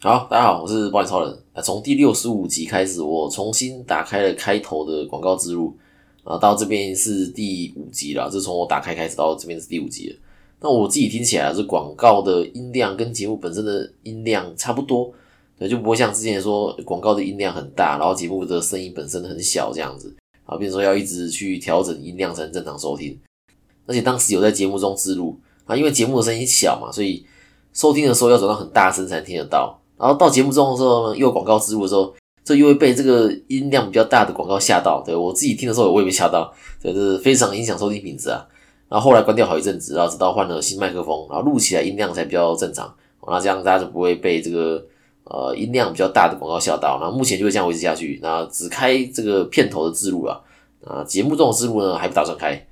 好，大家好，我是暴力超人。啊，从第六十五集开始，我重新打开了开头的广告植入，啊，到这边是第五集了。这从我打开开始到这边是第五集了。那我自己听起来，这广告的音量跟节目本身的音量差不多，对，就不会像之前说广告的音量很大，然后节目的声音本身很小这样子，啊，比如说要一直去调整音量才能正常收听。而且当时有在节目中植入，啊，因为节目的声音小嘛，所以收听的时候要转到很大声才听得到。然后到节目中的时候呢，又有广告植入的时候，这又会被这个音量比较大的广告吓到。对我自己听的时候，我也被吓到，对，这是非常影响收听品质啊。然后后来关掉好一阵子，然后直到换了新麦克风，然后录起来音量才比较正常。那这样大家就不会被这个呃音量比较大的广告吓到。那目前就会这样维持下去。那只开这个片头的字录了，啊，节目中的字录呢还不打算开。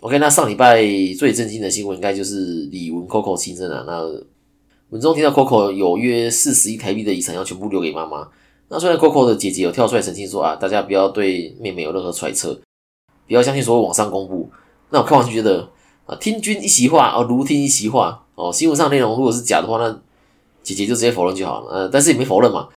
OK，那上礼拜最震惊的新闻应该就是李玟 Coco 亲生啊，那。文中提到 Coco 有约四十亿台币的遗产要全部留给妈妈。那虽然 Coco 的姐姐有跳出来澄清说啊，大家不要对妹妹有任何揣测，不要相信所有网上公布。那我看完就觉得啊，听君一席话哦，如听一席话哦。新闻上内容如果是假的话，那姐姐就直接否认就好了。呃，但是也没否认嘛。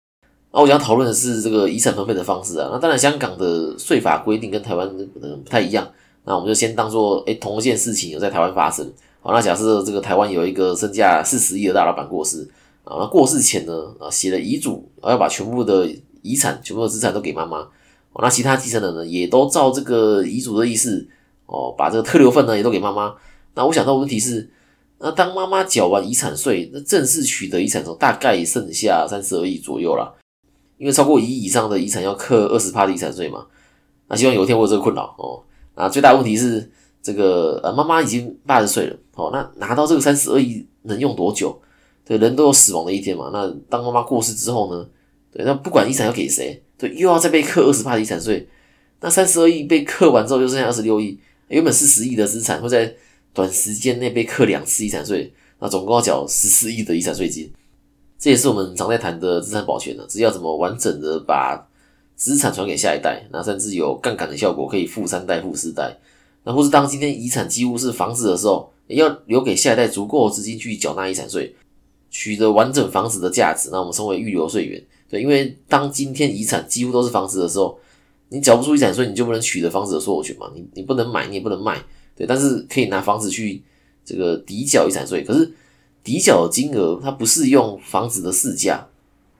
那我想讨论的是这个遗产分配的方式啊。那当然，香港的税法规定跟台湾可能不太一样。那我们就先当做诶同一件事情有在台湾发生。好，那假设这个台湾有一个身价四十亿的大老板过世啊，那过世前呢啊写了遗嘱，要把全部的遗产、全部的资产都给妈妈。哦，那其他继承人呢也都照这个遗嘱的意思哦，把这个特留份呢也都给妈妈。那我想到问题是，那当妈妈缴完遗产税，那正式取得遗产时候大概剩下三十二亿左右啦，因为超过一亿以上的遗产要课二十趴的遗产税嘛。那希望有一天我有这个困扰哦。那最大问题是。这个呃，妈妈已经八十岁了，哦，那拿到这个三十二亿能用多久？对，人都有死亡的一天嘛。那当妈妈过世之后呢？对，那不管遗产要给谁，对，又要再被课二十的遗产税。那三十二亿被课完之后，就剩下二十六亿，原本是十亿的资产会在短时间内被课两次遗产税，那总共要缴十四亿的遗产税金。这也是我们常在谈的资产保全呢，只要怎么完整的把资产传给下一代，那甚至有杠杆的效果，可以富三代、富四代。那或是当今天遗产几乎是房子的时候，要留给下一代足够的资金去缴纳遗产税，取得完整房子的价值。那我们称为预留税源。对，因为当今天遗产几乎都是房子的时候，你缴不出遗产税，你就不能取得房子的所有权嘛。你你不能买，你也不能卖。对，但是可以拿房子去这个抵缴遗产税。可是抵缴的金额它不是用房子的市价，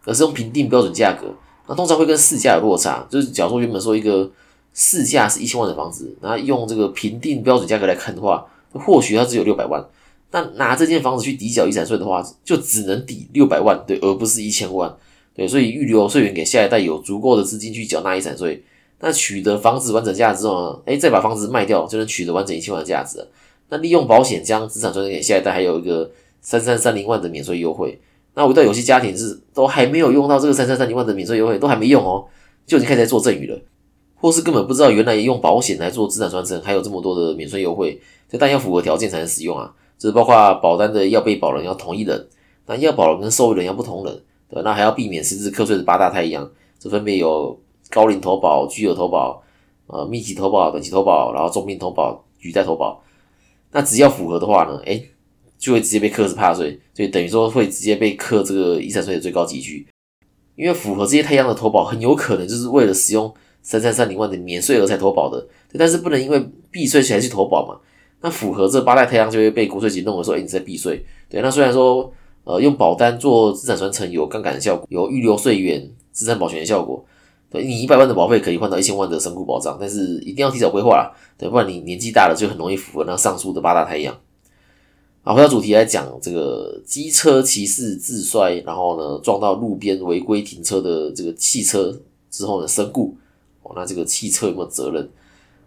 而是用评定标准价格。那通常会跟市价有落差。就是假如说原本说一个。市价是一千万的房子，然后用这个评定标准价格来看的话，或许它只有六百万。那拿这间房子去抵缴遗产税的话，就只能抵六百万，对，而不是一千万，对。所以预留税源给下一代有足够的资金去缴纳遗产税。那取得房子完整价值之后呢？哎，再把房子卖掉，就能取得完整一千万的价值。那利用保险将资产传承给下一代，还有一个三三三零万的免税优惠。那我到有些家庭是都还没有用到这个三三三零万的免税优惠，都还没用哦，就已经开始做赠与了。或是根本不知道原来用保险来做资产传承还有这么多的免税优惠，这但要符合条件才能使用啊。这包括保单的要被保人要同一人，那要保人跟受益人要不同人，对那还要避免实质课税的八大太阳，这分别有高龄投保、巨额投保、呃密集投保、短期投保，然后重病投保、举债投保。那只要符合的话呢，哎，就会直接被课是怕税，所以等于说会直接被课这个遗产税的最高级距。因为符合这些太阳的投保，很有可能就是为了使用。三三三零万的免税额才投保的，对但是不能因为避税才去投保嘛？那符合这八代太阳就会被国税局认为说，哎，你在避税。对，那虽然说，呃，用保单做资产传承有杠杆的效果，有预留税源、资产保全的效果。对你一百万的保费可以换到一千万的身故保障，但是一定要提早规划啦，对，不然你年纪大了就很容易符合那上述的八大太阳。好，回到主题来讲，这个机车骑士自摔，然后呢撞到路边违规停车的这个汽车之后呢身故。哦，那这个汽车有没有责任？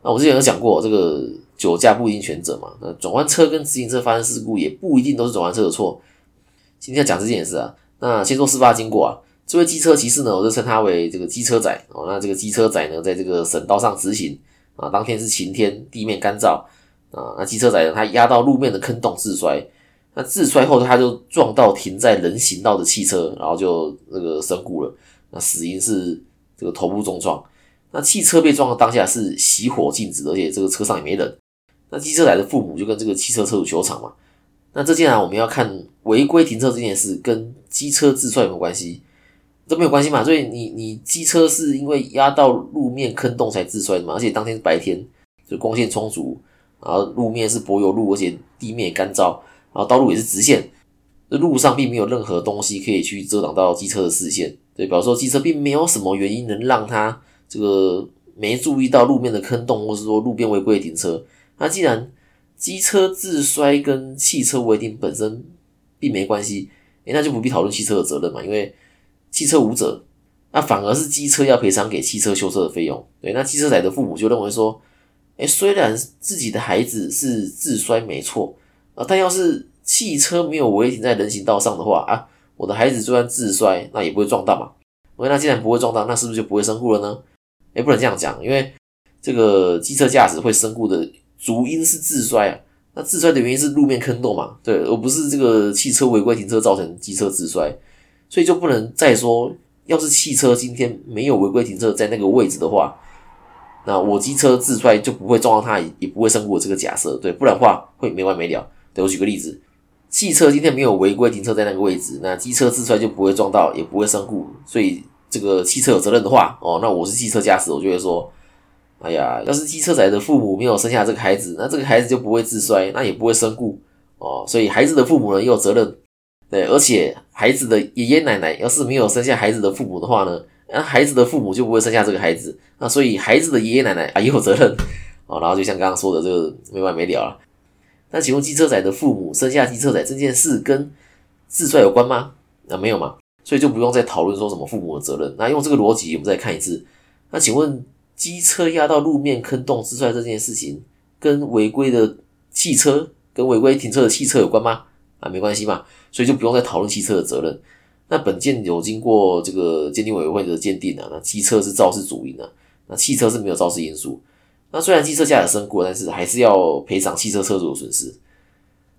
那我之前有讲过，这个酒驾不一定全责嘛。那转弯车跟自行车发生事故也不一定都是转弯车的错。今天要讲这件事啊，那先说事发经过啊。这位机车骑士呢，我就称他为这个机车仔。哦，那这个机车仔呢，在这个省道上直行啊，当天是晴天，地面干燥啊。那机车仔呢，他压到路面的坑洞自摔。那自摔后，他就撞到停在人行道的汽车，然后就那个身故了。那死因是这个头部重创。那汽车被撞的当下是熄火静止，而且这个车上也没人。那机车仔的父母就跟这个汽车车主求偿嘛。那这既然我们要看违规停车这件事跟机车自摔有没有关系？这没有关系嘛？所以你你机车是因为压到路面坑洞才自摔的嘛？而且当天是白天，就光线充足，然后路面是柏油路，而且地面干燥，然后道路也是直线，这路上并没有任何东西可以去遮挡到机车的视线。对，比方说机车并没有什么原因能让它这个没注意到路面的坑洞，或是说路边违规停车。那既然机车自摔跟汽车违停本身并没关系，诶，那就不必讨论汽车的责任嘛，因为汽车无责，那反而是机车要赔偿给汽车修车的费用。对，那汽车仔的父母就认为说，诶，虽然自己的孩子是自摔没错啊，但要是汽车没有违停在人行道上的话啊，我的孩子就算自摔，那也不会撞到嘛。OK，那既然不会撞到，那是不是就不会身故了呢？诶，不能这样讲，因为这个机车驾驶会身故的。主因是自摔啊，那自摔的原因是路面坑洞嘛？对，而不是这个汽车违规停车造成机车自摔，所以就不能再说，要是汽车今天没有违规停车在那个位置的话，那我机车自摔就不会撞到它，也不会身故这个假设，对，不然的话会没完没了。对我举个例子，汽车今天没有违规停车在那个位置，那机车自摔就不会撞到，也不会身故，所以这个汽车有责任的话，哦，那我是汽车驾驶，我就会说。哎呀，要是机车仔的父母没有生下这个孩子，那这个孩子就不会自摔，那也不会身故哦。所以孩子的父母呢也有责任，对，而且孩子的爷爷奶奶要是没有生下孩子的父母的话呢，那孩子的父母就不会生下这个孩子，那所以孩子的爷爷奶奶啊也有责任哦。然后就像刚刚说的这个没完没了了。那请问机车仔的父母生下机车仔这件事跟自摔有关吗？那没有嘛，所以就不用再讨论说什么父母的责任。那用这个逻辑，我们再看一次。那请问？机车压到路面坑洞自摔这件事情，跟违规的汽车、跟违规停车的汽车有关吗？啊，没关系嘛，所以就不用再讨论汽车的责任。那本件有经过这个鉴定委员会的鉴定啊，那机车是肇事主因啊，那汽车是没有肇事因素。那虽然机车驾驶身故，但是还是要赔偿汽车车主的损失。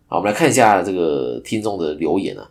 好，我们来看一下这个听众的留言啊，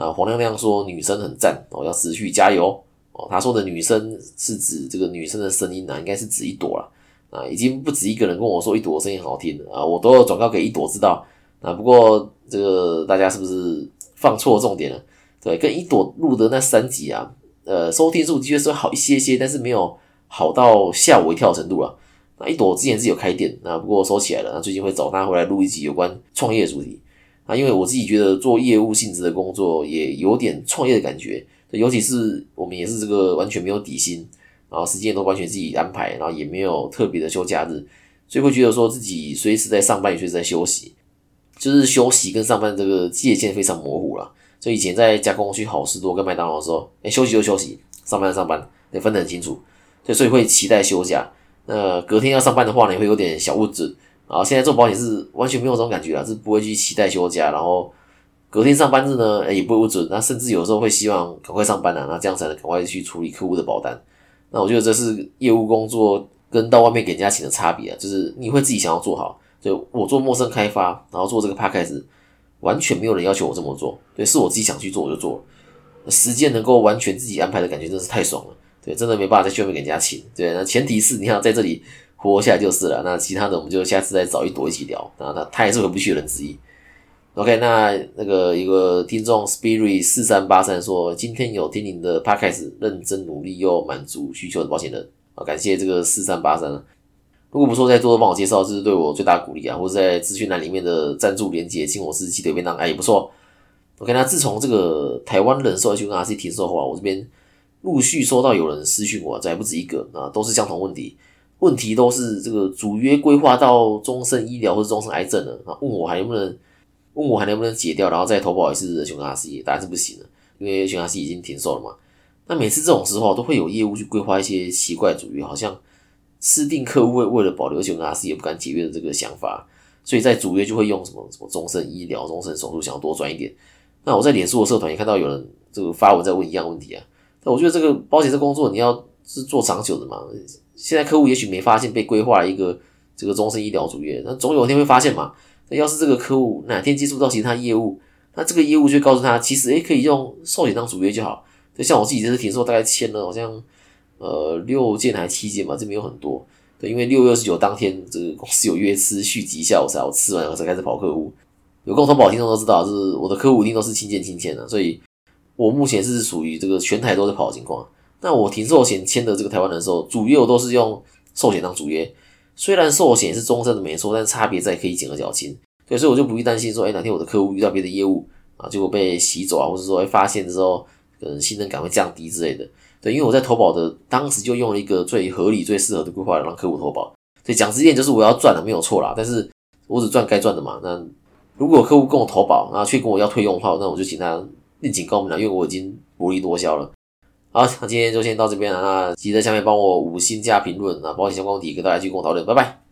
啊，黄亮亮说女生很赞哦，要持续加油哦。他说的女生是指这个女生的声音啊，应该是指一朵了啊，已经不止一个人跟我说一朵声音好听啊，我都有转告给一朵知道啊。不过这个大家是不是放错重点了？对，跟一朵录的那三集啊，呃，收听数的确是好一些些，但是没有好到吓我一跳程度了。那一朵之前是有开店，那不过收起来了。那最近会找他回来录一集有关创业主题啊，因为我自己觉得做业务性质的工作也有点创业的感觉。尤其是我们也是这个完全没有底薪，然后时间都完全自己安排，然后也没有特别的休假日，所以会觉得说自己随时在上班，也随时在休息，就是休息跟上班这个界限非常模糊了。所以以前在加工区好事多跟麦当劳的时候，哎，休息就休息，上班上班，得分得很清楚。对，所以会期待休假。那隔天要上班的话呢，也会有点小物质。然后现在做保险是完全没有这种感觉了，是不会去期待休假，然后。隔天上班日呢，也不准，那甚至有时候会希望赶快上班啊，那这样才能赶快去处理客户的保单。那我觉得这是业务工作跟到外面给人家请的差别啊，就是你会自己想要做好。就我做陌生开发，然后做这个 p a c k a g e 完全没有人要求我这么做，对，是我自己想去做我就做。时间能够完全自己安排的感觉真是太爽了，对，真的没办法在外面给人家请。对，那前提是你要在这里活下来就是了。那其他的我们就下次再找一朵一起聊。那他他也是回不去的人之一。OK，那那个一个听众 Spirit 四三八三说，今天有听您的 Podcast，认真努力又满足需求的保险人，啊感谢这个四三八三。如果不说再多多帮我介绍，这是对我最大鼓励啊！或者在资讯栏里面的赞助连接，请我吃鸡腿便当，哎也不错。OK，那自从这个台湾人寿 H 跟 RC 停售后啊，我这边陆续收到有人私讯我，这还不止一个啊，都是相同问题，问题都是这个主约规划到终身医疗或者终身癌症了啊，问我还能不能。问我还能不能解掉，然后再投保一次熊哈 C，答案是不行了，因为熊哈 C 已经停售了嘛。那每次这种时候都会有业务去规划一些奇怪主约，好像私定客户为为了保留熊哈 C 也不敢解约的这个想法，所以在主约就会用什么什么终身医疗、终身手术，想要多赚一点。那我在脸书的社团也看到有人这个发文在问一样问题啊。那我觉得这个保险这工作你要是做长久的嘛，现在客户也许没发现被规划一个这个终身医疗主业，那总有一天会发现嘛。那要是这个客户哪天接触到其他业务，那这个业务就告诉他，其实诶可以用寿险当主业就好。就像我自己这次停售，大概签了好像呃六件还七件吧，这边有很多。对，因为六月二十九当天，这个公司有约吃续集下午茶，我吃完我才开始跑客户。有共同保听众都知道，就是我的客户一定都是亲见亲签的，所以我目前是属于这个全台都在跑的情况。那我停寿险签的这个台湾人的时候，主业我都是用寿险当主业，虽然寿险是终身的没错，但差别在可以减额缴清，对，所以我就不必担心说，哎，哪天我的客户遇到别的业务啊，结果被洗走啊，或者说发现之后，可能信任感会降低之类的，对，因为我在投保的当时就用了一个最合理、最适合的规划让客户投保，所以讲直接就是我要赚的没有错啦，但是我只赚该赚的嘛。那如果客户跟我投保，那却跟我要退用的话，那我就请他另请高明了，因为我已经薄利多销了。好，那今天就先到这边了。那记得下面帮我五星加评论啊，保险相关问题跟大家去共同讨论。拜拜。